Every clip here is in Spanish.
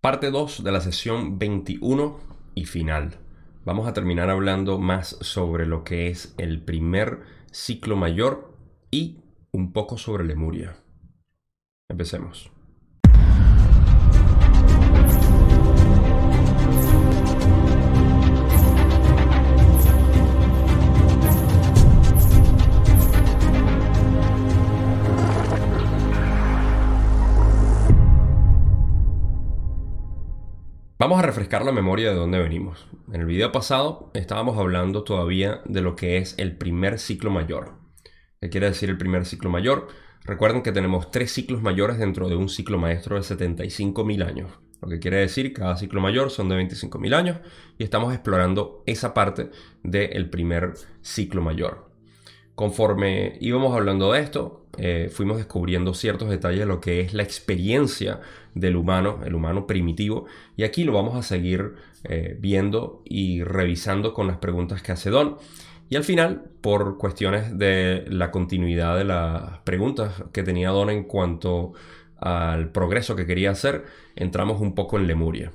Parte 2 de la sesión 21 y final. Vamos a terminar hablando más sobre lo que es el primer ciclo mayor y un poco sobre Lemuria. Empecemos. Vamos a refrescar la memoria de dónde venimos. En el video pasado estábamos hablando todavía de lo que es el primer ciclo mayor. ¿Qué quiere decir el primer ciclo mayor? Recuerden que tenemos tres ciclos mayores dentro de un ciclo maestro de 75.000 años. Lo que quiere decir cada ciclo mayor son de 25.000 años y estamos explorando esa parte del primer ciclo mayor. Conforme íbamos hablando de esto, eh, fuimos descubriendo ciertos detalles de lo que es la experiencia del humano, el humano primitivo, y aquí lo vamos a seguir eh, viendo y revisando con las preguntas que hace Don. Y al final, por cuestiones de la continuidad de las preguntas que tenía Don en cuanto al progreso que quería hacer, entramos un poco en Lemuria.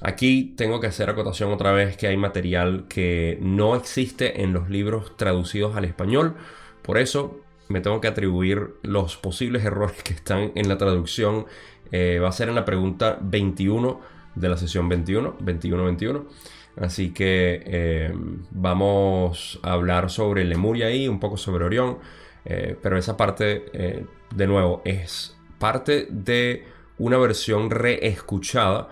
Aquí tengo que hacer acotación otra vez que hay material que no existe en los libros traducidos al español. Por eso me tengo que atribuir los posibles errores que están en la traducción. Eh, va a ser en la pregunta 21 de la sesión 21, 21-21. Así que eh, vamos a hablar sobre Lemuria ahí, un poco sobre Orión. Eh, pero esa parte, de nuevo, es parte de una versión reescuchada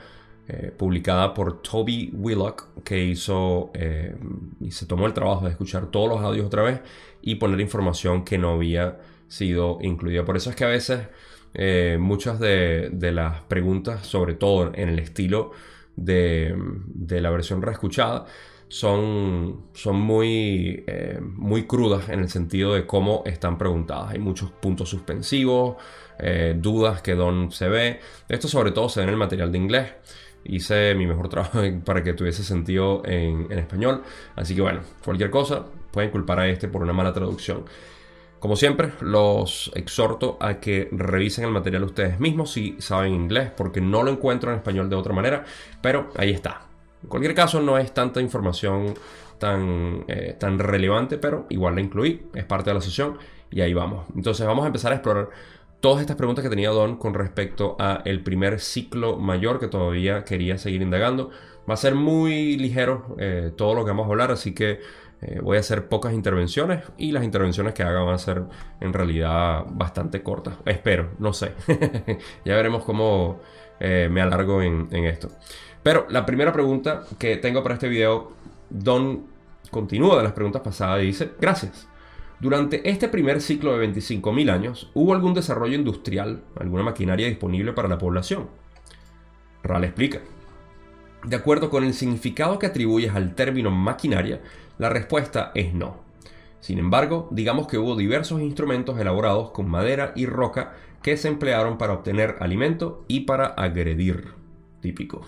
eh, publicada por Toby Willock, que hizo eh, y se tomó el trabajo de escuchar todos los audios otra vez y poner información que no había sido incluida. Por eso es que a veces eh, muchas de, las preguntas, sobre todo en el estilo de, la versión reescuchada, son, son muy, muy crudas en el sentido de cómo están preguntadas. Hay muchos puntos suspensivos, dudas que Don se ve. Esto sobre todo se ve en el material de inglés hice mi mejor trabajo para que tuviese sentido en, español. Así que bueno, cualquier cosa pueden culpar a este por una mala traducción. Como siempre, los exhorto a que revisen el material ustedes mismos si saben inglés, porque no lo encuentro en español de otra manera, pero ahí está. En cualquier caso, no es tanta información tan, eh, tan relevante, pero igual la incluí, es parte de la sesión y ahí vamos. Entonces vamos a empezar a explorar todas estas preguntas que tenía Don con respecto a el primer ciclo mayor que todavía quería seguir indagando. Va a ser muy ligero eh, todo lo que vamos a hablar, así que eh, voy a hacer pocas intervenciones y las intervenciones que haga van a ser en realidad bastante cortas. Espero, no sé. ya veremos cómo eh, me alargo en, en esto. Pero la primera pregunta que tengo para este video, Don continúa de las preguntas pasadas y dice, gracias. Durante este primer ciclo de 25.000 años, ¿hubo algún desarrollo industrial, alguna maquinaria disponible para la población? Ral explica. De acuerdo con el significado que atribuyes al término maquinaria, la respuesta es no. Sin embargo, digamos que hubo diversos instrumentos elaborados con madera y roca que se emplearon para obtener alimento y para agredir. Típico.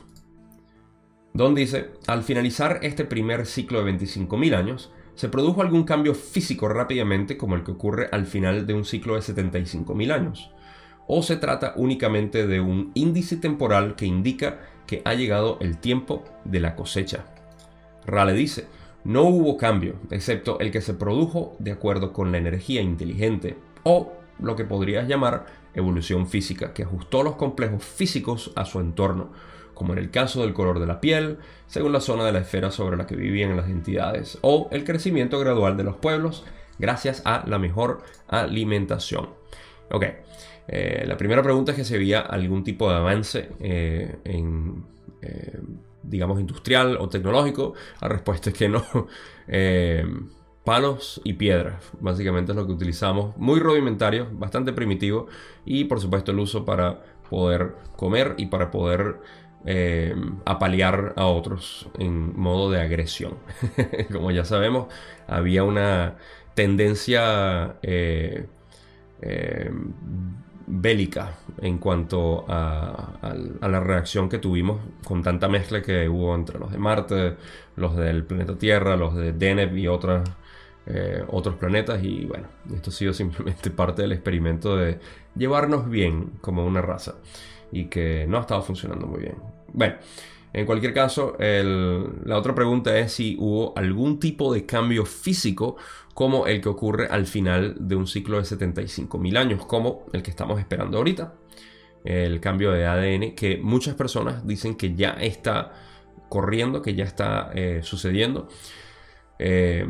Don dice, al finalizar este primer ciclo de 25.000 años, ¿Se produjo algún cambio físico rápidamente como el que ocurre al final de un ciclo de 75.000 años? ¿O se trata únicamente de un índice temporal que indica que ha llegado el tiempo de la cosecha? Rale dice, no hubo cambio, excepto el que se produjo de acuerdo con la energía inteligente, o lo que podrías llamar evolución física, que ajustó los complejos físicos a su entorno, como en el caso del color de la piel, según la zona de la esfera sobre la que vivían las entidades, o el crecimiento gradual de los pueblos gracias a la mejor alimentación. Ok, eh, la primera pregunta es que se veía algún tipo de avance eh, en, eh, digamos, industrial o tecnológico. La respuesta es que no. palos y piedras, básicamente es lo que utilizamos, muy rudimentario, bastante primitivo y por supuesto el uso para poder comer y para poder eh, apalear a otros en modo de agresión. Como ya sabemos, había una tendencia eh, eh, bélica en cuanto a, la reacción que tuvimos con tanta mezcla que hubo entre los de Marte, los del planeta Tierra, los de Deneb y otros planetas. Y bueno, esto ha sido simplemente parte del experimento de llevarnos bien como una raza. Y que no ha estado funcionando muy bien. Bueno, en cualquier caso, la otra pregunta es si hubo algún tipo de cambio físico como el que ocurre al final de un ciclo de 75.000 años, como el que estamos esperando ahorita. El cambio de ADN que muchas personas dicen que ya está corriendo, que ya está eh, sucediendo. Eh,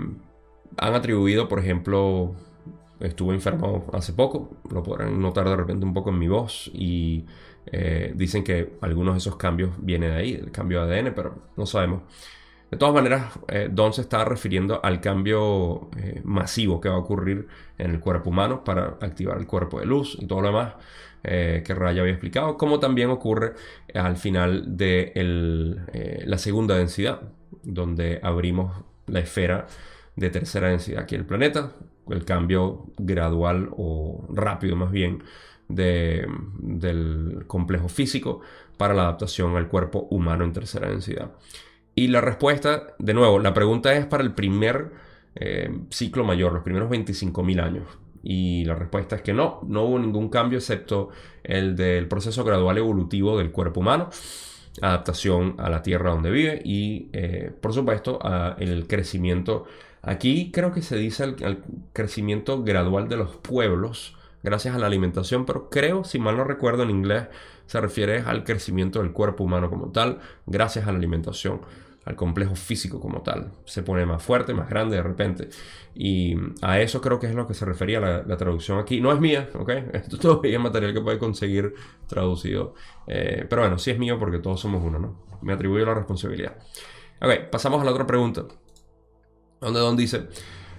han atribuido, por ejemplo, estuve enfermo hace poco, lo podrán notar de repente un poco en mi voz y eh, dicen que algunos de esos cambios vienen de ahí, el cambio de ADN, pero no sabemos. De todas maneras, eh, Don se está refiriendo al cambio eh, masivo que va a ocurrir en el cuerpo humano para activar el cuerpo de luz y todo lo demás que Raya había explicado, como también ocurre al final de la segunda densidad, donde abrimos la esfera de tercera densidad aquí el planeta, el cambio gradual o rápido más bien del complejo físico para la adaptación al cuerpo humano en tercera densidad. Y la respuesta, de nuevo, la pregunta es para el primer eh, ciclo mayor, los primeros 25.000 años. Y la respuesta es que no, no hubo ningún cambio excepto el del proceso gradual evolutivo del cuerpo humano, adaptación a la tierra donde vive y, eh, por supuesto, el crecimiento. Aquí creo que se dice el crecimiento gradual de los pueblos gracias a la alimentación, pero creo, si mal no recuerdo en inglés, se refiere al crecimiento del cuerpo humano como tal, gracias a la alimentación, al complejo físico como tal. Se pone más fuerte, más grande de repente. Y a eso creo que es lo que se refería la, traducción aquí. No es mía, ¿ok? Esto todavía es material que puede conseguir traducido. Eh, pero bueno, sí es mío porque todos somos uno, ¿no? Me atribuyo la responsabilidad. Ok, pasamos a la otra pregunta. Donde Don dice...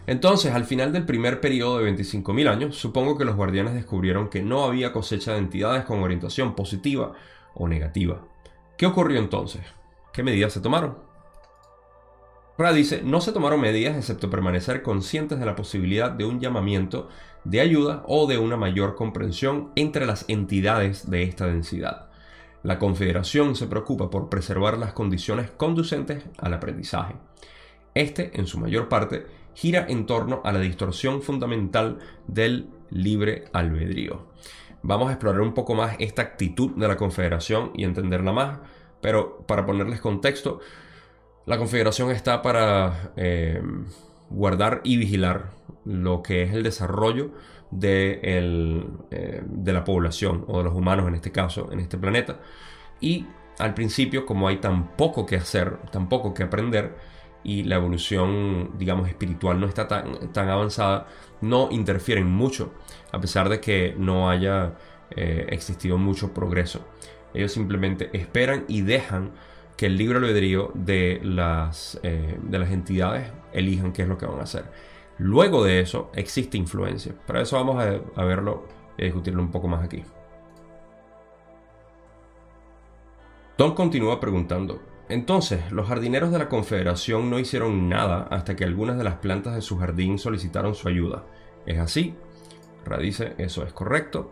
Entonces, al final del primer periodo de 25.000 años, supongo que los guardianes descubrieron que no había cosecha de entidades con orientación positiva o negativa. ¿Qué ocurrió entonces? ¿Qué medidas se tomaron? Ra dice, no se tomaron medidas excepto permanecer conscientes de la posibilidad de un llamamiento de ayuda o de una mayor comprensión entre las entidades de esta densidad. La Confederación se preocupa por preservar las condiciones conducentes al aprendizaje. Este, en su mayor parte, gira en torno a la distorsión fundamental del libre albedrío. Vamos a explorar un poco más esta actitud de la Confederación y entenderla más, pero para ponerles contexto, la Confederación está para eh, guardar y vigilar lo que es el desarrollo de, eh, de la población o de los humanos en este caso, en este planeta. Y al principio, como hay tan poco que hacer, tan poco que aprender, y la evolución, digamos, espiritual no está tan, tan avanzada, no interfieren mucho, a pesar de que no haya eh, existido mucho progreso. Ellos simplemente esperan y dejan que el libre albedrío de las, eh, de las entidades elijan qué es lo que van a hacer. Luego de eso existe influencia. Para eso vamos a, verlo y a discutirlo un poco más aquí. Don continúa preguntando, entonces, los jardineros de la Confederación no hicieron nada hasta que algunas de las plantas de su jardín solicitaron su ayuda. ¿Es así? Ra dice, eso es correcto.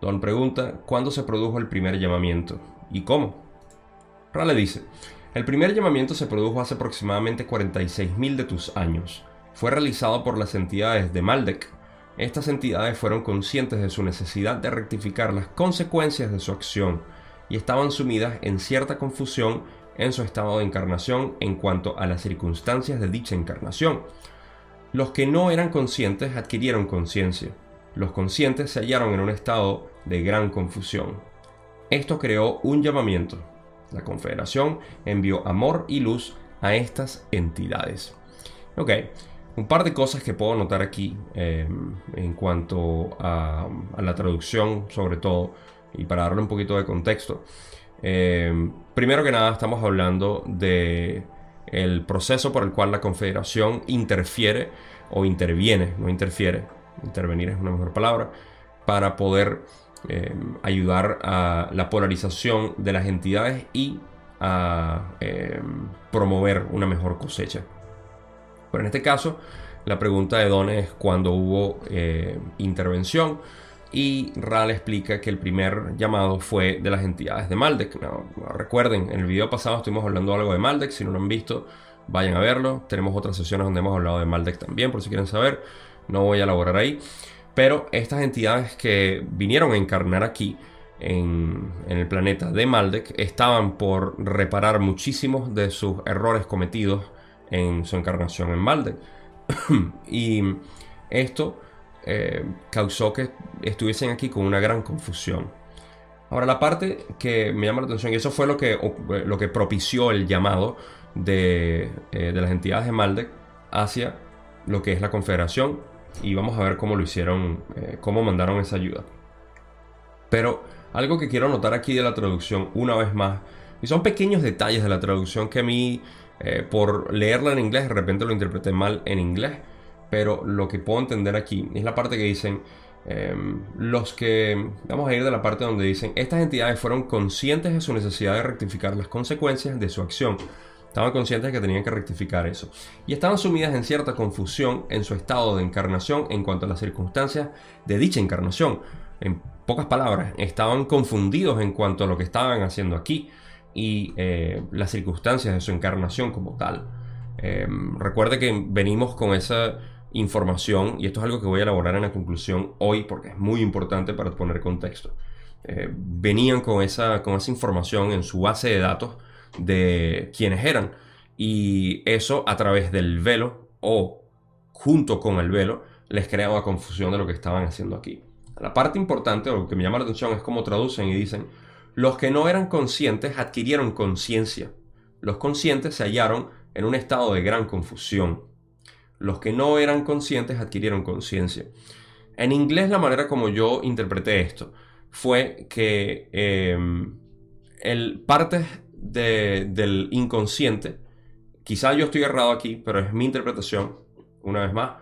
Don pregunta, ¿cuándo se produjo el primer llamamiento? ¿Y cómo? Ra le dice, el primer llamamiento se produjo hace aproximadamente 46.000 de tus años. Fue realizado por las entidades de Maldek. Estas entidades fueron conscientes de su necesidad de rectificar las consecuencias de su acción y estaban sumidas en cierta confusión en su estado de encarnación en cuanto a las circunstancias de dicha encarnación. Los que no eran conscientes adquirieron conciencia. Los conscientes se hallaron en un estado de gran confusión. Esto creó un llamamiento. La Confederación envió amor y luz a estas entidades. Ok, un par de cosas que puedo notar aquí eh, en cuanto a, a la traducción, sobre todo y para darle un poquito de contexto. Eh, primero que nada estamos hablando de el proceso por el cual la Confederación interfiere o interviene, no interfiere, intervenir es una mejor palabra, para poder eh, ayudar a la polarización de las entidades y a eh, promover una mejor cosecha. Pero en este caso, la pregunta de Don es cuando hubo intervención y Ral explica que el primer llamado fue de las entidades de Maldek. recuerden, en el video pasado estuvimos hablando algo de Maldek, si no lo han visto, vayan a verlo. Tenemos otras sesiones donde hemos hablado de Maldek también, por si quieren saber. No voy a elaborar ahí. Pero estas entidades que vinieron a encarnar aquí, en, el planeta de Maldek estaban por reparar muchísimos de sus errores cometidos en su encarnación en Maldek. y esto eh, causó que estuviesen aquí con una gran confusión. Ahora, la parte que me llama la atención, y eso fue lo que, lo que propició el llamado de, eh, de las entidades de Maldek hacia lo que es la Confederación, y vamos a ver cómo lo hicieron, eh, cómo mandaron esa ayuda. Pero algo que quiero notar aquí de la traducción, una vez más, y son pequeños detalles de la traducción que a mí, eh, por leerla en inglés, de repente lo interpreté mal en inglés, pero lo que puedo entender aquí es la parte que dicen, em, los que, vamos a ir de la parte donde dicen, estas entidades fueron conscientes de su necesidad de rectificar las consecuencias de su acción Estaban conscientes de que tenían que rectificar eso. Y estaban sumidas en cierta confusión en su estado de encarnación en cuanto a las circunstancias de dicha encarnación. En pocas palabras, estaban confundidos en cuanto a lo que estaban haciendo aquí y eh, las circunstancias de su encarnación como tal. Eh, recuerde que venimos con esa información y esto es algo que voy a elaborar en la conclusión hoy porque es muy importante para poner contexto. Eh, venían con esa, con esa información en su base de datos de quienes eran. Y eso a través del velo o junto con el velo les creaba confusión de lo que estaban haciendo aquí. La parte importante o lo que me llama la atención es cómo traducen y dicen, los que no eran conscientes adquirieron conciencia. Los conscientes se hallaron en un estado de gran confusión. Los que no eran conscientes adquirieron conciencia. En inglés la manera como yo interpreté esto fue que eh, el parte del inconsciente. Quizá yo estoy errado aquí, pero es mi interpretación. Una vez más,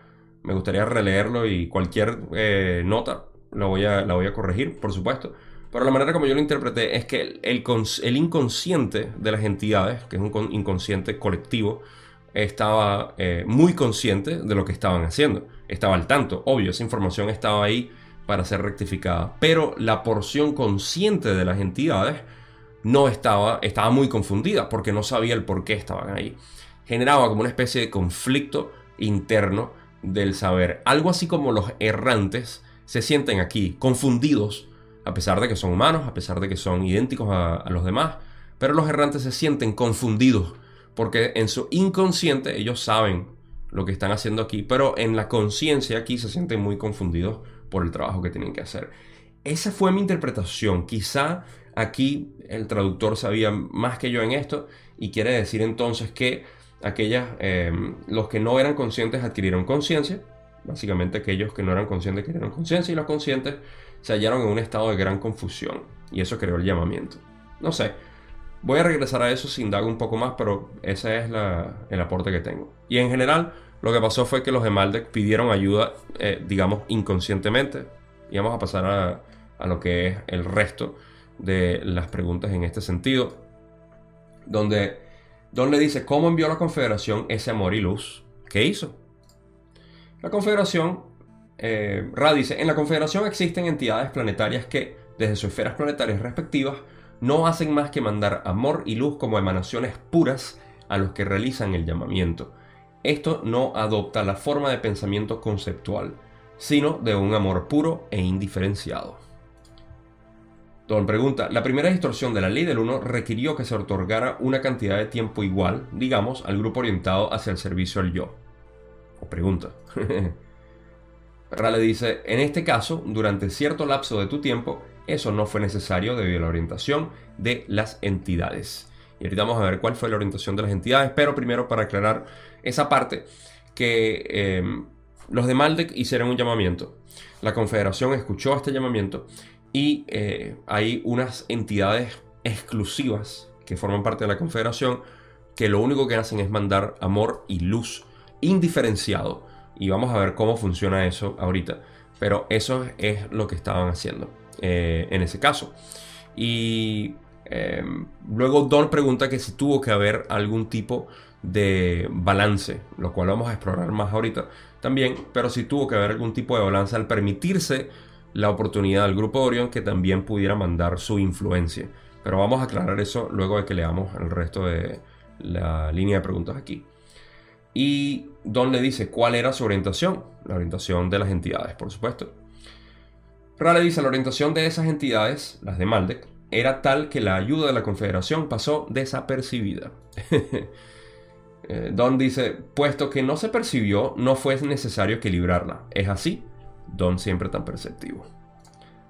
me gustaría releerlo y cualquier eh, nota la voy, a, la voy a corregir, por supuesto. Pero la manera como yo lo interpreté es que el, el, inconsciente de las entidades, que es un inconsciente colectivo, estaba eh, muy consciente de lo que estaban haciendo. Estaba al tanto, obvio, esa información estaba ahí para ser rectificada. Pero la porción consciente de las entidades no estaba, estaba muy confundida porque no sabía el por qué estaban ahí. Generaba como una especie de conflicto interno del saber. Algo así como los errantes se sienten aquí confundidos, a pesar de que son humanos, a pesar de que son idénticos a, a los demás, pero los errantes se sienten confundidos porque en su inconsciente ellos saben lo que están haciendo aquí, pero en la conciencia aquí se sienten muy confundidos por el trabajo que tienen que hacer. Esa fue mi interpretación. Quizá Aquí el traductor sabía más que yo en esto y quiere decir entonces que aquellas, em, los que no eran conscientes adquirieron conciencia, básicamente aquellos que no eran conscientes adquirieron conciencia y los conscientes se hallaron en un estado de gran confusión y eso creó el llamamiento. No sé, voy a regresar a eso sin dar un poco más, pero ese es el aporte que tengo. Y en general, lo que pasó fue que los de pidieron ayuda, eh, digamos, inconscientemente. Y vamos a pasar a, a lo que es el resto de las preguntas en este sentido, donde Don le dice cómo envió la Confederación ese amor y luz. ¿Qué hizo? La Confederación, eh, Ra dice, en la Confederación existen entidades planetarias que, desde sus esferas planetarias respectivas, no hacen más que mandar amor y luz como emanaciones puras a los que realizan el llamamiento. Esto no adopta la forma de pensamiento conceptual, sino de un amor puro e indiferenciado. Don pregunta, la primera distorsión de la ley del 1 requirió que se otorgara una cantidad de tiempo igual, digamos, al grupo orientado hacia el servicio al yo. O pregunta. Rale dice, en este caso, durante cierto lapso de tu tiempo, eso no fue necesario debido a la orientación de las entidades. Y ahorita vamos a ver cuál fue la orientación de las entidades, pero primero para aclarar esa parte, que em, los de Maldek hicieron un llamamiento. La Confederación escuchó este llamamiento y eh, hay unas entidades exclusivas que forman parte de la Confederación que lo único que hacen es mandar amor y luz indiferenciado. Y vamos a ver cómo funciona eso ahorita. Pero eso es lo que estaban haciendo eh, en ese caso. Y em, luego Don pregunta que si tuvo que haber algún tipo de balance, lo cual vamos a explorar más ahorita también, pero si tuvo que haber algún tipo de balance al permitirse la oportunidad al grupo de Orión que también pudiera mandar su influencia. Pero vamos a aclarar eso luego de que leamos el resto de la línea de preguntas aquí. Y Don le dice cuál era su orientación, la orientación de las entidades, por supuesto. Rale dice, la orientación de esas entidades, las de Maldek, era tal que la ayuda de la Confederación pasó desapercibida. Eh, Don dice, puesto que no se percibió, no fue necesario equilibrarla. ¿Es así? Don siempre tan perceptivo.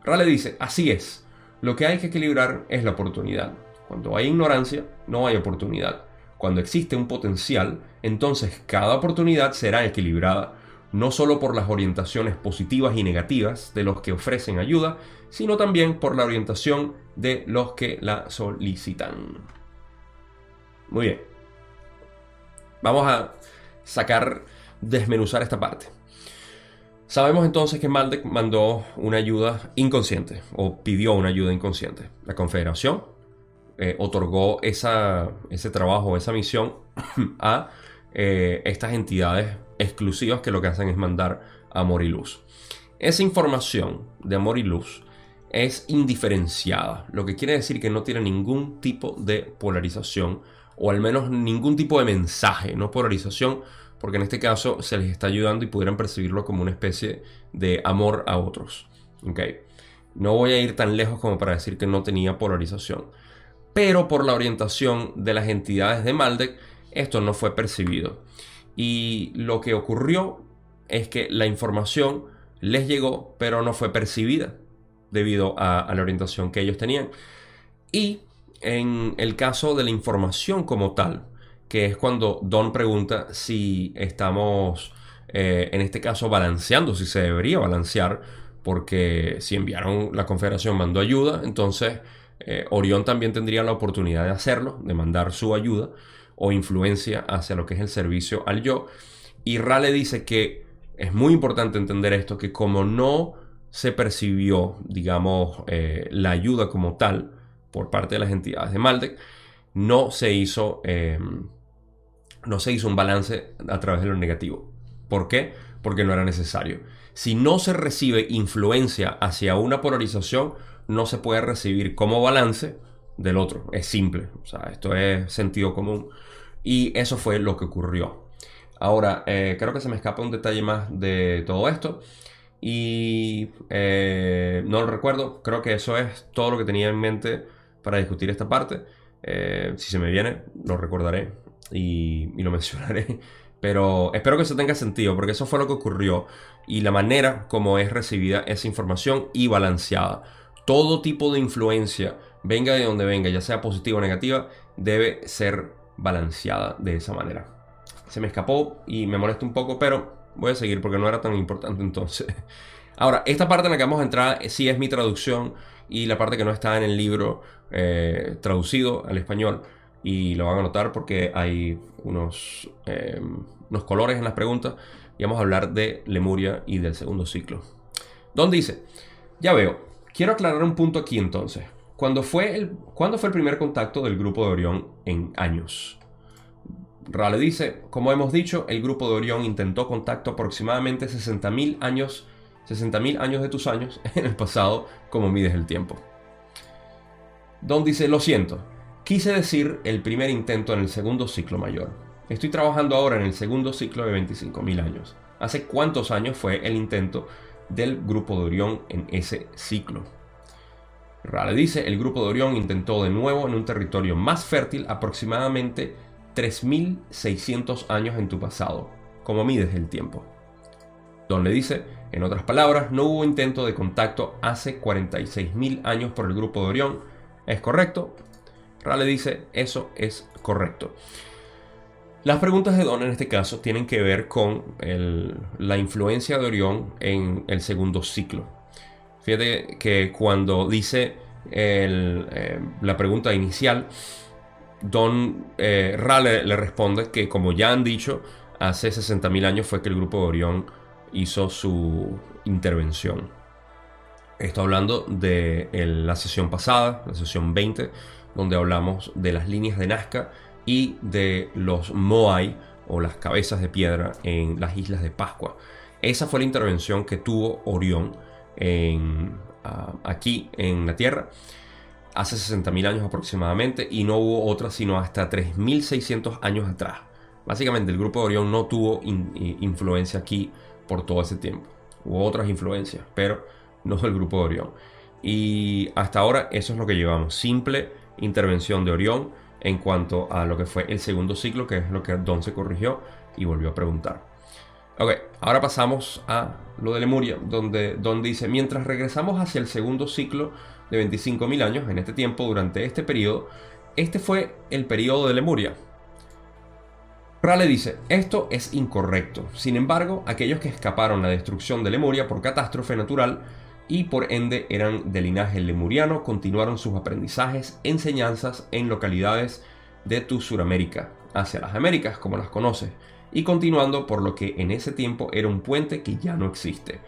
Rale dice, así es. Lo que hay que equilibrar es la oportunidad. Cuando hay ignorancia, no hay oportunidad. Cuando existe un potencial, entonces cada oportunidad será equilibrada, no solo por las orientaciones positivas y negativas de los que ofrecen ayuda, sino también por la orientación de los que la solicitan. Muy bien. Vamos a sacar, desmenuzar esta parte. Sabemos entonces que Maldek mandó una ayuda inconsciente o pidió una ayuda inconsciente. La Confederación eh, otorgó esa, ese trabajo, esa misión a eh, estas entidades exclusivas que lo que hacen es mandar amor y luz. Esa información de amor y luz es indiferenciada, lo que quiere decir que no tiene ningún tipo de polarización o al menos ningún tipo de mensaje, no polarización, porque en este caso se les está ayudando y pudieran percibirlo como una especie de amor a otros. ¿okay? No voy a ir tan lejos como para decir que no tenía polarización, pero por la orientación de las entidades de Maldek, esto no fue percibido. Y lo que ocurrió es que la información les llegó, pero no fue percibida debido a, la orientación que ellos tenían. Y en el caso de la información como tal, que es cuando Don pregunta si estamos, eh, en este caso, balanceando, si se debería balancear, porque si enviaron, la Confederación mandó ayuda, entonces eh, Orión también tendría la oportunidad de hacerlo, de mandar su ayuda o influencia hacia lo que es el servicio al yo. Y Rale dice que es muy importante entender esto, que como no se percibió, digamos, eh, la ayuda como tal por parte de las entidades de Maldek, no se hizo, em, no se hizo un balance a través de lo negativo. ¿Por qué? Porque no era necesario. Si no se recibe influencia hacia una polarización, no se puede recibir como balance del otro. Es simple. O sea, esto es sentido común. Y eso fue lo que ocurrió. Ahora, eh, creo que se me escapa un detalle más de todo esto. Y eh, no lo recuerdo, creo que eso es todo lo que tenía en mente para discutir esta parte. Eh, si se me viene, lo recordaré y, lo mencionaré. Pero espero que eso tenga sentido, porque eso fue lo que ocurrió y la manera como es recibida esa información y balanceada. Todo tipo de influencia, venga de donde venga, ya sea positiva o negativa, debe ser balanceada de esa manera. Se me escapó y me molesta un poco, pero Voy a seguir porque no era tan importante entonces. Ahora, esta parte en la que vamos a entrar sí es mi traducción y la parte que no está en el libro eh, traducido al español. Y lo van a notar porque hay unos, em, unos colores en las preguntas. Y vamos a hablar de Lemuria y del segundo ciclo. Don dice, ya veo, quiero aclarar un punto aquí entonces. ¿Cuándo fue el, ¿cuándo fue el primer contacto del grupo de Orión en años? Rale dice, como hemos dicho, el grupo de Orión intentó contacto aproximadamente 60.000 años, 60.000 años de tus años en el pasado, como mides el tiempo. Don dice, lo siento, quise decir el primer intento en el segundo ciclo mayor. Estoy trabajando ahora en el segundo ciclo de 25.000 años. ¿Hace cuántos años fue el intento del grupo de Orión en ese ciclo? Rale dice, el grupo de Orión intentó de nuevo en un territorio más fértil aproximadamente 3.600 años en tu pasado, como mides el tiempo. Don le dice, en otras palabras, no hubo intento de contacto hace 46.000 años por el grupo de Orión. ¿Es correcto? Rale dice, eso es correcto. Las preguntas de Don en este caso tienen que ver con la influencia de Orión en el segundo ciclo. Fíjate que cuando dice eh, la pregunta inicial, Don eh, Rale le responde que, como ya han dicho, hace 60.000 años fue que el grupo de Orión hizo su intervención. Estoy hablando de la sesión pasada, la sesión 20, donde hablamos de las líneas de Nazca y de los Moai o las cabezas de piedra en las islas de Pascua. Esa fue la intervención que tuvo Orión ah, aquí en la Tierra hace 60.000 años aproximadamente y no hubo otra sino hasta 3.600 años atrás. Básicamente el grupo de Orión no tuvo influencia aquí por todo ese tiempo. Hubo otras influencias, pero no el grupo de Orión. Y hasta ahora eso es lo que llevamos, simple intervención de Orión en cuanto a lo que fue el segundo ciclo, que es lo que Don se corrigió y volvió a preguntar. Ok, ahora pasamos a lo de Lemuria, donde Don dice, mientras regresamos hacia el segundo ciclo de 25.000 años, en este tiempo, durante este periodo, este fue el periodo de Lemuria. Rale dice, esto es incorrecto. Sin embargo, aquellos que escaparon la destrucción de Lemuria por catástrofe natural y por ende eran de linaje lemuriano, continuaron sus aprendizajes, enseñanzas en localidades de tu Suramérica, hacia las Américas, como las conoces, y continuando por lo que en ese tiempo era un puente que ya no existe.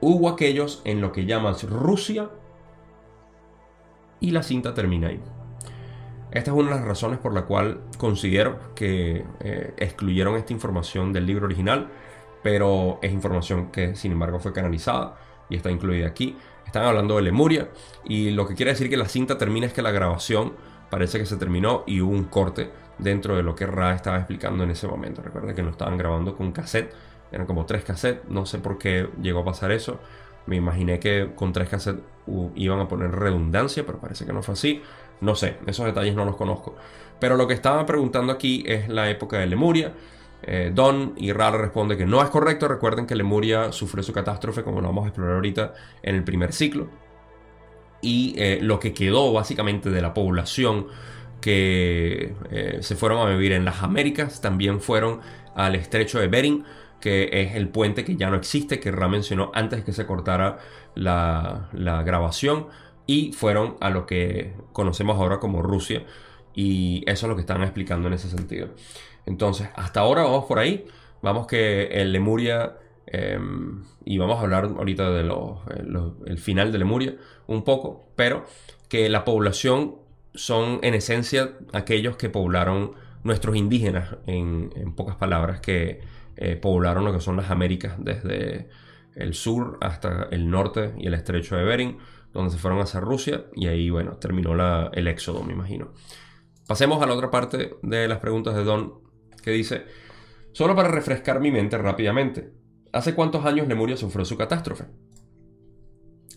Hubo aquellos en lo que llamas Rusia y la cinta termina ahí. Esta es una de las razones por la cual considero que eh, excluyeron esta información del libro original, pero es información que sin embargo fue canalizada y está incluida aquí. Están hablando de Lemuria y lo que quiere decir que la cinta termina es que la grabación parece que se terminó y hubo un corte dentro de lo que Ra estaba explicando en ese momento. Recuerda que no estaban grabando con cassette, eran como tres cassettes, no sé por qué llegó a pasar eso. Me imaginé que con tres cassettes iban a poner redundancia, pero parece que no fue así. No sé, esos detalles no los conozco. Pero lo que estaba preguntando aquí es la época de Lemuria. Eh, Don y Ra responde que no es correcto. Recuerden que Lemuria sufrió su catástrofe, como lo vamos a explorar ahorita, en el primer ciclo. Y eh, lo que quedó básicamente de la población que eh, se fueron a vivir en las Américas también fueron al estrecho de Bering que es el puente que ya no existe, que Ra mencionó antes que se cortara la, grabación, y fueron a lo que conocemos ahora como Rusia, y eso es lo que están explicando en ese sentido. Entonces, hasta ahora vamos por ahí, vamos que el Lemuria, em, y vamos a hablar ahorita del de final de Lemuria un poco, pero que la población son en esencia aquellos que poblaron nuestros indígenas, en, pocas palabras, que eh, poblaron lo que son las Américas, desde el sur hasta el norte y el estrecho de Bering, donde se fueron hacia Rusia y ahí, bueno, terminó el éxodo, me imagino. Pasemos a la otra parte de las preguntas de Don, que dice, solo para refrescar mi mente rápidamente, ¿hace cuántos años Lemuria sufrió su catástrofe?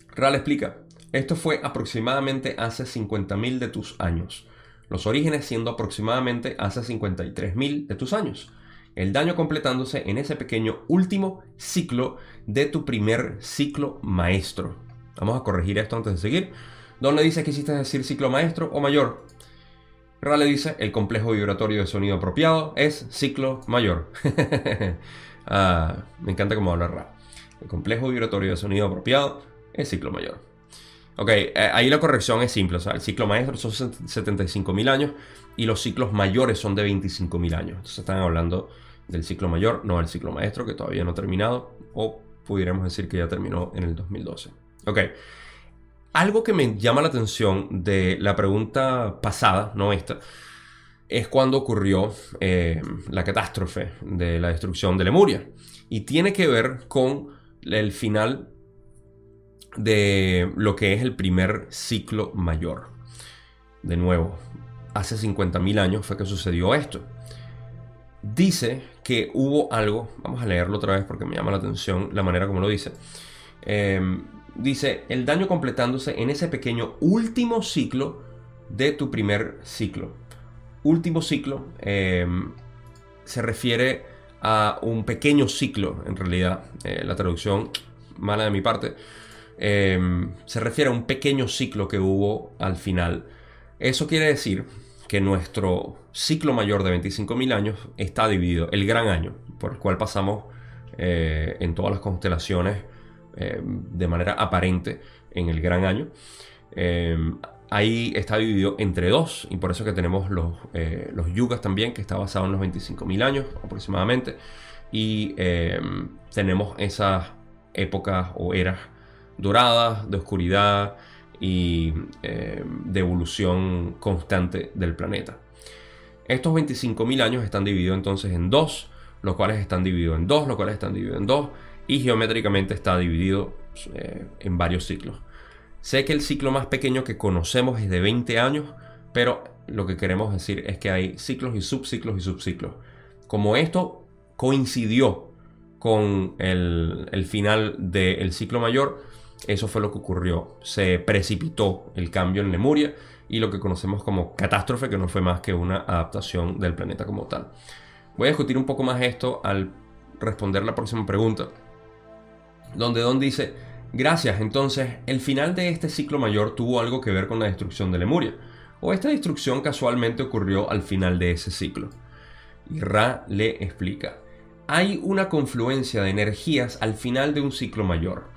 Ral explica, esto fue aproximadamente hace 50.000 de tus años, los orígenes siendo aproximadamente hace 53.000 de tus años el daño completándose en ese pequeño último ciclo de tu primer ciclo maestro. Vamos a corregir esto antes de seguir. Don dice que hiciste decir ciclo maestro o mayor. Ra le dice el complejo vibratorio de sonido apropiado es ciclo mayor. Ah, me encanta cómo habla Ra. El complejo vibratorio de sonido apropiado es ciclo mayor. Ok, eh, ahí la corrección es simple. O sea, el ciclo maestro son 75.000 años y los ciclos mayores son de 25.000 años. Entonces están hablando del ciclo mayor, no del ciclo maestro, que todavía no ha terminado, o pudiéramos decir que ya terminó en el 2012. Ok. Algo que me llama la atención de la pregunta pasada, no esta, es cuando ocurrió eh, la catástrofe de la destrucción de Lemuria. Y tiene que ver con el final de lo que es el primer ciclo mayor. De nuevo, hace 50.000 años fue que sucedió esto dice que hubo algo, vamos a leerlo otra vez porque me llama la atención la manera como lo dice. Em, dice, el daño completándose en ese pequeño último ciclo de tu primer ciclo. Último ciclo em, se refiere a un pequeño ciclo, en realidad, eh, la traducción mala de mi parte, em, se refiere a un pequeño ciclo que hubo al final. Eso quiere decir que nuestro ciclo mayor de 25.000 años está dividido, el gran año, por el cual pasamos eh, en todas las constelaciones eh, de manera aparente en el gran año. Eh, ahí está dividido entre dos, y por eso que tenemos los, los yugas también, que está basado en los 25.000 años aproximadamente, y tenemos esas épocas o eras doradas, de oscuridad, y eh, de evolución constante del planeta. Estos 25.000 años están divididos entonces en dos, los cuales están divididos en dos, los cuales están divididos en dos, y geométricamente está dividido eh, en varios ciclos. Sé que el ciclo más pequeño que conocemos es de 20 años, pero lo que queremos decir es que hay ciclos y subciclos y subciclos. Como esto coincidió con el, el final del ciclo mayor, eso fue lo que ocurrió. Se precipitó el cambio en Lemuria y lo que conocemos como catástrofe, que no fue más que una adaptación del planeta como tal. Voy a discutir un poco más esto al responder la próxima pregunta, donde Don dice, gracias, entonces el final de este ciclo mayor tuvo algo que ver con la destrucción de Lemuria, o esta destrucción casualmente ocurrió al final de ese ciclo. Y Ra le explica, hay una confluencia de energías al final de un ciclo mayor.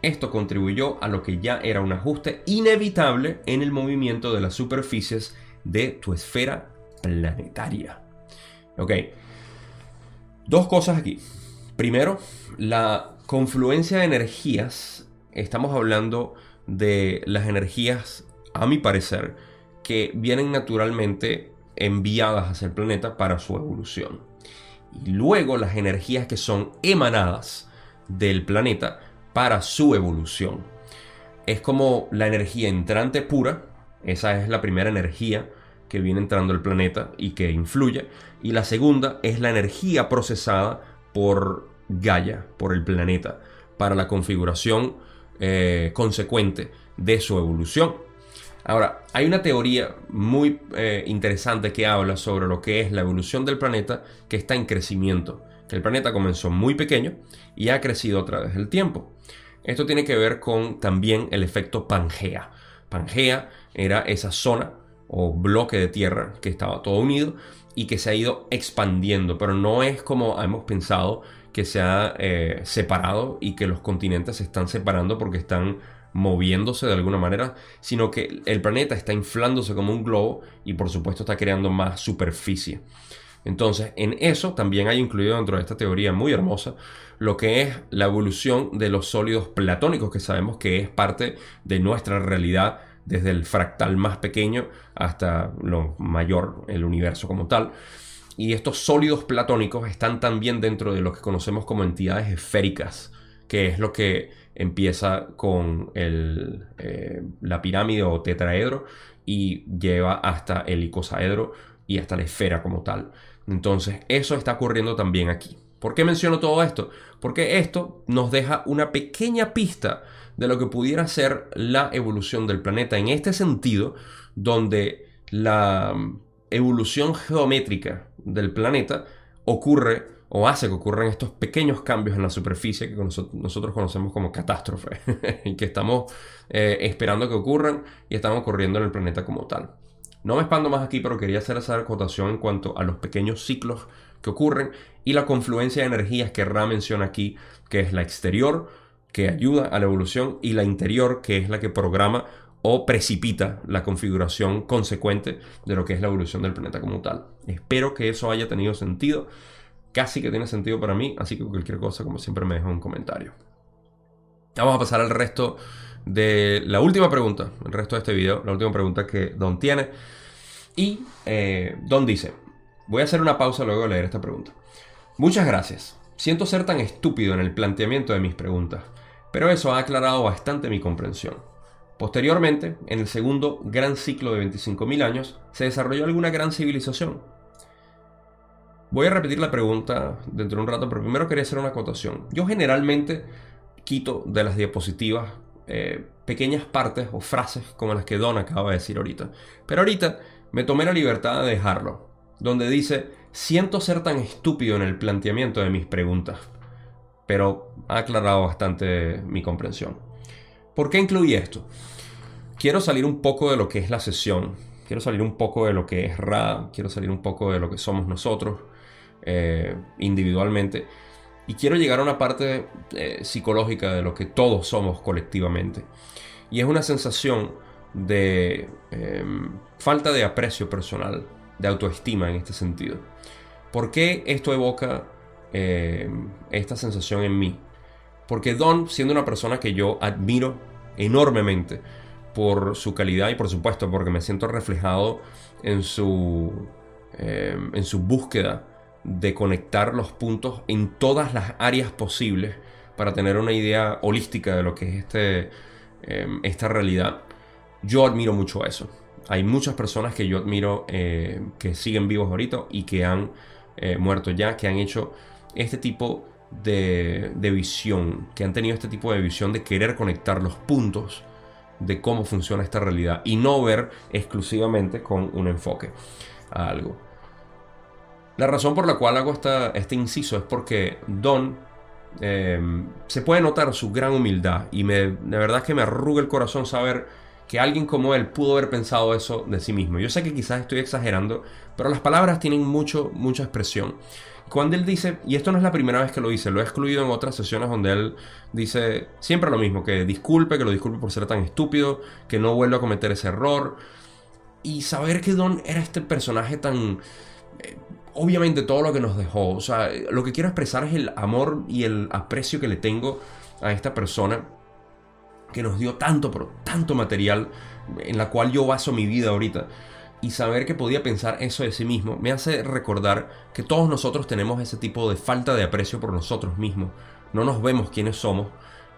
Esto contribuyó a lo que ya era un ajuste inevitable en el movimiento de las superficies de tu esfera planetaria. Ok, dos cosas aquí. Primero, la confluencia de energías. Estamos hablando de las energías, a mi parecer, que vienen naturalmente enviadas hacia el planeta para su evolución. Y luego las energías que son emanadas del planeta para su evolución. Es como la energía entrante pura, esa es la primera energía que viene entrando al planeta y que influye. Y la segunda es la energía procesada por Gaia, por el planeta, para la configuración eh, consecuente de su evolución. Ahora, hay una teoría muy eh, interesante que habla sobre lo que es la evolución del planeta que está en crecimiento. Que el planeta comenzó muy pequeño y ha crecido a través del tiempo. Esto tiene que ver con también el efecto Pangea. Pangea era esa zona o bloque de tierra que estaba todo unido y que se ha ido expandiendo, pero no es como hemos pensado que se ha eh, separado y que los continentes se están separando porque están moviéndose de alguna manera, sino que el planeta está inflándose como un globo y por supuesto está creando más superficie. Entonces, en eso también hay incluido dentro de esta teoría muy hermosa lo que es la evolución de los sólidos platónicos, que sabemos que es parte de nuestra realidad desde el fractal más pequeño hasta lo mayor, el universo como tal. Y estos sólidos platónicos están también dentro de lo que conocemos como entidades esféricas, que es lo que empieza con eh, la pirámide o tetraedro y lleva hasta el icosaedro y hasta la esfera como tal. Entonces, eso está ocurriendo también aquí. ¿Por qué menciono todo esto? Porque esto nos deja una pequeña pista de lo que pudiera ser la evolución del planeta en este sentido, donde la mm, evolución geométrica del planeta ocurre o hace que ocurran estos pequeños cambios en la superficie que nosotros conocemos como catástrofe y que estamos eh, esperando que ocurran y están ocurriendo en el planeta como tal. No me expando más aquí, pero quería hacer esa acotación en cuanto a los pequeños ciclos que ocurren y la confluencia de energías que Ra menciona aquí, que es la exterior, que ayuda a la evolución, y la interior, que es la que programa o precipita la configuración consecuente de lo que es la evolución del planeta como tal. Espero que eso haya tenido sentido. Casi que tiene sentido para mí, así que cualquier cosa, como siempre, me dejo un comentario. Vamos a pasar al resto de la última pregunta, el resto de este video, la última pregunta que Don tiene. Y eh, Don dice, voy a hacer una pausa luego de leer esta pregunta. Muchas gracias. Siento ser tan estúpido en el planteamiento de mis preguntas, pero eso ha aclarado bastante mi comprensión. Posteriormente, en el segundo gran ciclo de 25.000 años, se desarrolló alguna gran civilización. Voy a repetir la pregunta dentro de un rato, pero primero quería hacer una acotación. Yo generalmente quito de las diapositivas eh, pequeñas partes o frases como las que Don acaba de decir ahorita. Pero ahorita me tomé la libertad de dejarlo, donde dice, siento ser tan estúpido en el planteamiento de mis preguntas, pero ha aclarado bastante mi comprensión. ¿Por qué incluí esto? Quiero salir un poco de lo que es la sesión, quiero salir un poco de lo que es Ra, quiero salir un poco de lo que somos nosotros eh, individualmente y quiero llegar a una parte eh, psicológica de lo que todos somos colectivamente. Y es una sensación de em, falta de aprecio personal, de autoestima en este sentido. ¿Por qué esto evoca em, esta sensación en mí? Porque Don, siendo una persona que yo admiro enormemente por su calidad y por supuesto porque me siento reflejado en su, em, en su búsqueda de conectar los puntos en todas las áreas posibles para tener una idea holística de lo que es este, em, esta realidad. Yo admiro mucho eso. Hay muchas personas que yo admiro eh, que siguen vivos ahorita y que han eh, muerto ya, que han hecho este tipo de, de visión, que han tenido este tipo de visión de querer conectar los puntos de cómo funciona esta realidad y no ver exclusivamente con un enfoque a algo. La razón por la cual hago esta, este inciso es porque Don eh, se puede notar su gran humildad y me, de verdad que me arruga el corazón saber que alguien como él pudo haber pensado eso de sí mismo. Yo sé que quizás estoy exagerando, pero las palabras tienen mucho, mucha expresión. Cuando él dice, y esto no es la primera vez que lo dice, lo he excluido en otras sesiones donde él dice siempre lo mismo, que disculpe, que lo disculpe por ser tan estúpido, que no vuelva a cometer ese error. Y saber que Don era este personaje tan... Eh, obviamente todo lo que nos dejó, o sea, lo que quiero expresar es el amor y el aprecio que le tengo a esta persona que nos dio tanto, pero tanto material en la cual yo baso mi vida ahorita y saber que podía pensar eso de sí mismo me hace recordar que todos nosotros tenemos ese tipo de falta de aprecio por nosotros mismos. No nos vemos quiénes somos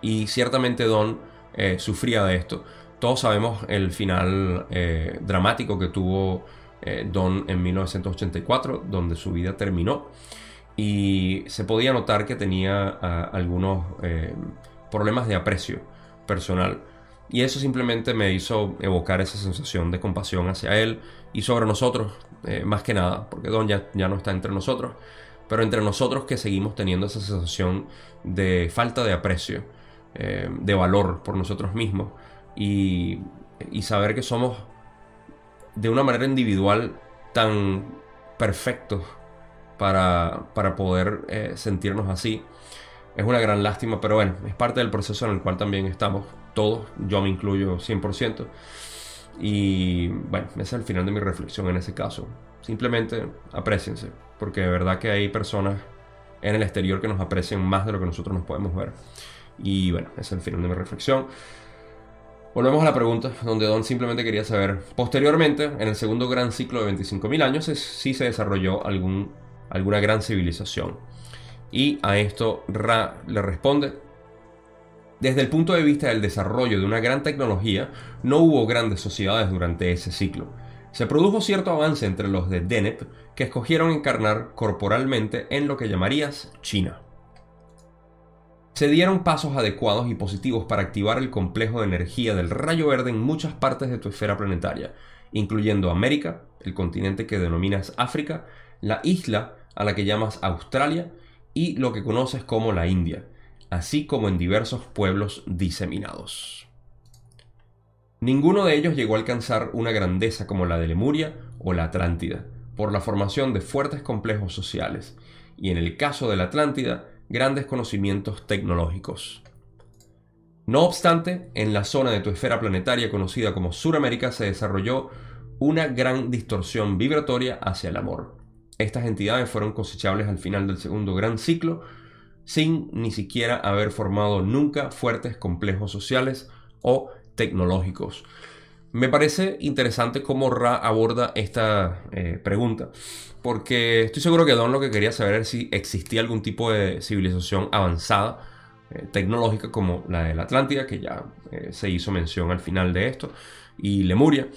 y ciertamente Don eh, sufría de esto. Todos sabemos el final eh, dramático que tuvo eh, Don en 1984, donde su vida terminó y se podía notar que tenía ah, algunos problemas de aprecio personal. Y eso simplemente me hizo evocar esa sensación de compasión hacia él y sobre nosotros, eh, más que nada, porque Don ya, no está entre nosotros, pero entre nosotros que seguimos teniendo esa sensación de falta de aprecio, eh, de valor por nosotros mismos y, saber que somos de una manera individual tan perfectos para, para poder eh, sentirnos así. Es una gran lástima, pero bueno, es parte del proceso en el cual también estamos todos, yo me incluyo 100%. Y bueno, ese es el final de mi reflexión en ese caso. Simplemente apreciense, porque de verdad que hay personas en el exterior que nos aprecian más de lo que nosotros nos podemos ver. Y bueno, ese es el final de mi reflexión. Volvemos a la pregunta, donde Don simplemente quería saber, posteriormente, en el segundo gran ciclo de 25.000 años, si se desarrolló algún, alguna gran civilización. Y a esto Ra le responde, desde el punto de vista del desarrollo de una gran tecnología, no hubo grandes sociedades durante ese ciclo. Se produjo cierto avance entre los de Deneb, que escogieron encarnar corporalmente en lo que llamarías China. Se dieron pasos adecuados y positivos para activar el complejo de energía del rayo verde en muchas partes de tu esfera planetaria, incluyendo América, el continente que denominas África, la isla a la que llamas Australia y lo que conoces como la India así como en diversos pueblos diseminados. Ninguno de ellos llegó a alcanzar una grandeza como la de Lemuria o la Atlántida, por la formación de fuertes complejos sociales, y en el caso de la Atlántida, grandes conocimientos tecnológicos. No obstante, en la zona de tu esfera planetaria conocida como Suramérica se desarrolló una gran distorsión vibratoria hacia el amor. Estas entidades fueron cosechables al final del segundo gran ciclo sin ni siquiera haber formado nunca fuertes complejos sociales o tecnológicos. Me parece interesante cómo Ra aborda esta eh, pregunta, porque estoy seguro que Don lo que quería saber es si existía algún tipo de civilización avanzada eh, tecnológica como la de la Atlántida, que ya eh, se hizo mención al final de esto, y Lemuria.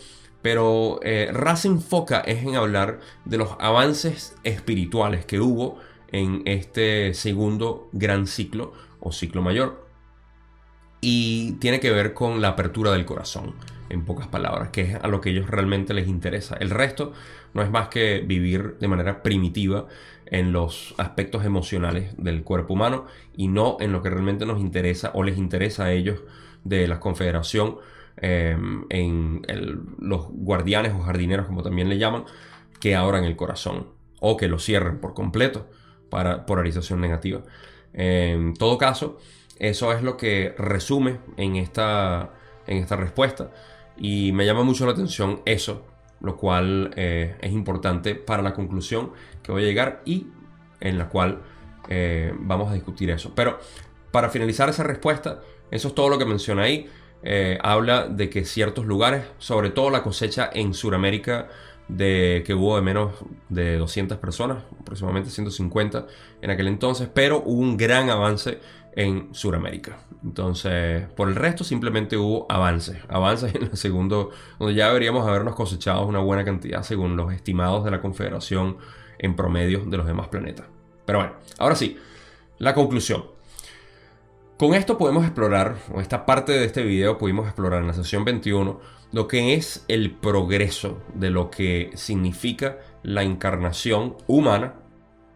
Pero Ra se enfoca es en hablar de los avances espirituales que hubo en este segundo gran ciclo o ciclo mayor. Y tiene que ver con la apertura del corazón, en pocas palabras, que es a lo que ellos realmente les interesa. El resto no es más que vivir de manera primitiva en los aspectos emocionales del cuerpo humano y no en lo que realmente nos interesa o les interesa a ellos de la confederación, eh, en los guardianes o jardineros, como también le llaman, que abran el corazón o que lo cierren por completo para polarización negativa. En todo caso, eso es lo que resume en esta, en esta respuesta. Y me llama mucho la atención eso, lo cual eh, es importante para la conclusión que voy a llegar y en la cual eh, vamos a discutir eso. Pero para finalizar esa respuesta, eso es todo lo que menciona ahí. Eh, habla de que ciertos lugares, sobre todo la cosecha en Sudamérica, de que hubo de menos de 200 personas, aproximadamente 150 en aquel entonces, pero hubo un gran avance en Sudamérica. Entonces, por el resto simplemente hubo avances, avances en el segundo, donde ya deberíamos habernos cosechado una buena cantidad según los estimados de la Confederación en promedio de los demás planetas. Pero bueno, ahora sí, La conclusión. Con esto podemos explorar, o esta parte de este video pudimos explorar en la sesión 21, lo que es el progreso de lo que significa la encarnación humana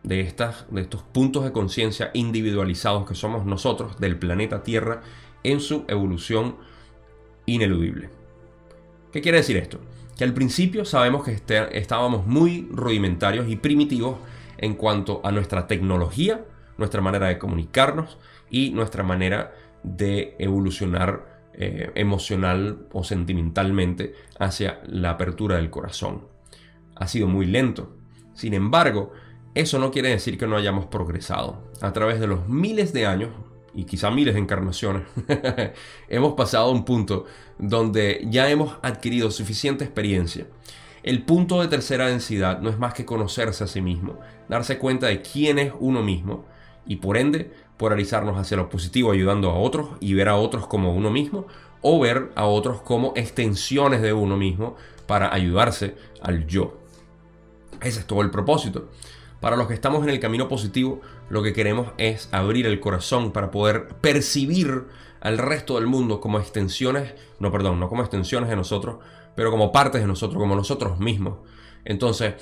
de, estas, de estos puntos de conciencia individualizados que somos nosotros del planeta Tierra en su evolución ineludible. ¿Qué quiere decir esto? Que al principio sabemos que este, estábamos muy rudimentarios y primitivos en cuanto a nuestra tecnología, nuestra manera de comunicarnos y nuestra manera de evolucionar eh, emocional o sentimentalmente hacia la apertura del corazón. Ha sido muy lento. Sin embargo, eso no quiere decir que no hayamos progresado. A través de los miles de años, y quizá miles de encarnaciones, hemos pasado a un punto donde ya hemos adquirido suficiente experiencia. El punto de tercera densidad no es más que conocerse a sí mismo, darse cuenta de quién es uno mismo y por ende polarizarnos hacia lo positivo ayudando a otros y ver a otros como uno mismo o ver a otros como extensiones de uno mismo para ayudarse al yo. Ese es todo el propósito. Para los que estamos en el camino positivo, lo que queremos es abrir el corazón para poder percibir al resto del mundo como extensiones, no, perdón, no como extensiones de nosotros, pero como partes de nosotros, como nosotros mismos. Entonces,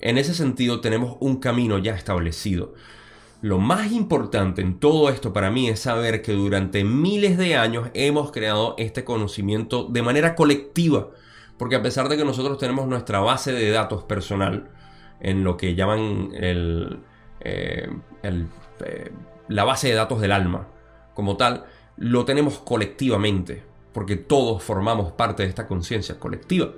en ese sentido tenemos un camino ya establecido. Lo más importante en todo esto para mí es saber que durante miles de años hemos creado este conocimiento de manera colectiva. Porque a pesar de que nosotros tenemos nuestra base de datos personal, en lo que llaman eh, eh, la base de datos del alma, como tal, lo tenemos colectivamente, porque todos formamos parte de esta conciencia colectiva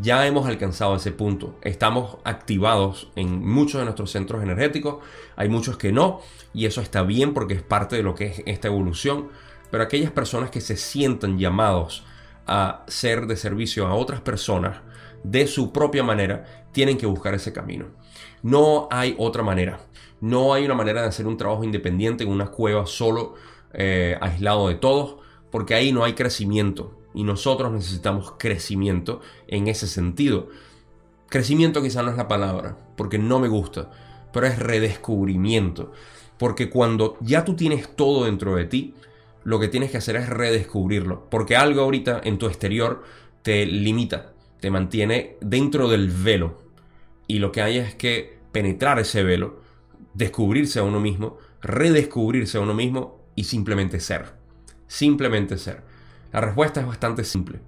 ya hemos alcanzado ese punto. Estamos activados en muchos de nuestros centros energéticos, hay muchos que no, y eso está bien porque es parte de lo que es esta evolución. Pero aquellas personas que se sientan llamados a ser de servicio a otras personas de su propia manera, tienen que buscar ese camino. No hay otra manera. No hay una manera de hacer un trabajo independiente en una cueva solo, eh, aislado de todos, porque ahí no hay crecimiento y nosotros necesitamos crecimiento en ese sentido. Crecimiento quizá no es la palabra, porque no me gusta, pero es redescubrimiento. Porque cuando ya tú tienes todo dentro de ti, lo que tienes que hacer es redescubrirlo. Porque algo ahorita en tu exterior te limita, mantiene dentro del velo. Y lo que hay es que penetrar ese velo, descubrirse a uno mismo, redescubrirse a uno mismo y simplemente ser. Simplemente ser. La respuesta es bastante simple.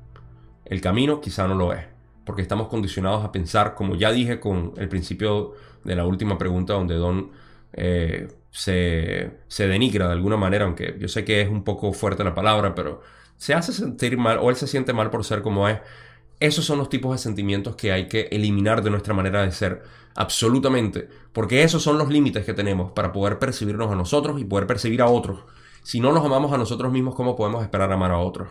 El camino quizá no lo es, porque estamos condicionados a pensar, como ya dije con el principio de la última pregunta donde Don eh, se, se denigra de alguna manera, aunque yo sé que es un poco fuerte la palabra, pero se hace sentir mal o él se siente mal por ser como es. Esos son los tipos de sentimientos que hay que eliminar de nuestra manera de ser, absolutamente, porque esos son los límites que tenemos para poder percibirnos a nosotros y poder percibir a otros si no nos amamos a nosotros mismos, ¿cómo podemos esperar amar a otros?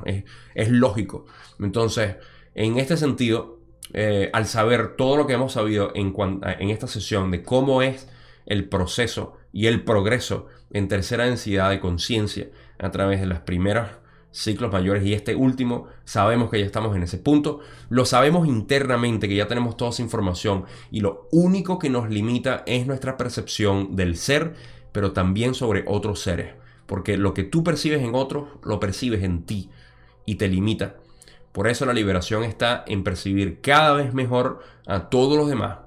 Es, lógico. Entonces, en este sentido, eh, al saber todo lo que hemos sabido en, esta sesión de cómo es el proceso y el progreso en tercera densidad de conciencia a través de los primeros ciclos mayores y este último, sabemos que ya estamos en ese punto, lo sabemos internamente que ya tenemos toda esa información y lo único que nos limita es nuestra percepción del ser, pero también sobre otros seres. Porque lo que tú percibes en otros, lo percibes en ti y te limita. Por eso la liberación está en percibir cada vez mejor a todos los demás.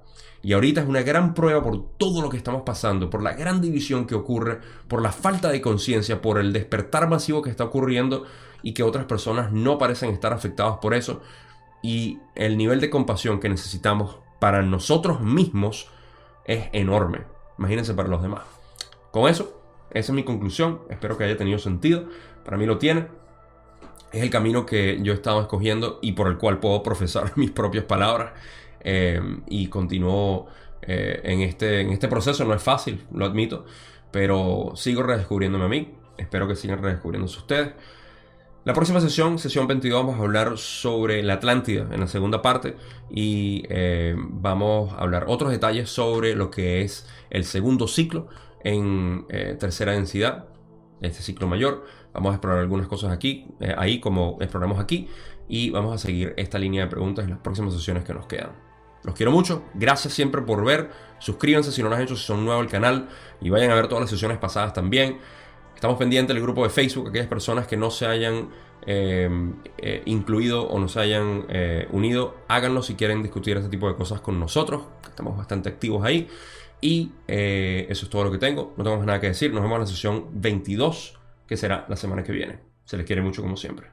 Y ahorita es una gran prueba por todo lo que estamos pasando, por la gran división que ocurre, por la falta de conciencia, por el despertar masivo que está ocurriendo y que otras personas no parecen estar afectadas por eso. Y el nivel de compasión que necesitamos para nosotros mismos es enorme. Imagínense para los demás. Con eso esa es mi conclusión. Espero que haya tenido sentido. Para mí lo tiene. Es el camino que yo he estado escogiendo y por el cual puedo profesar mis propias palabras. Eh, y continúo eh, en, este, en este proceso. No es fácil, lo admito. Pero sigo redescubriéndome a mí. Espero que sigan redescubriéndose ustedes. La próxima sesión, sesión 22, vamos a hablar sobre la Atlántida en la segunda parte y eh, vamos a hablar otros detalles sobre lo que es el segundo ciclo en eh, tercera densidad, este ciclo mayor. Vamos a explorar algunas cosas aquí, ahí como exploramos aquí, y vamos a seguir esta línea de preguntas en las próximas sesiones que nos quedan. Los quiero mucho. Gracias siempre por ver. Suscríbanse si no lo han hecho, si son nuevos al canal. Y vayan a ver todas las sesiones pasadas también. Estamos pendientes del grupo de Facebook, aquellas personas que no se hayan eh, eh, incluido o no se hayan eh, unido, háganlo si quieren discutir este tipo de cosas con nosotros. Estamos bastante activos ahí. Y eso es todo lo que tengo. No tengo más nada que decir. Nos vemos en la sesión 22, que será la semana que viene. Se les quiere mucho como siempre.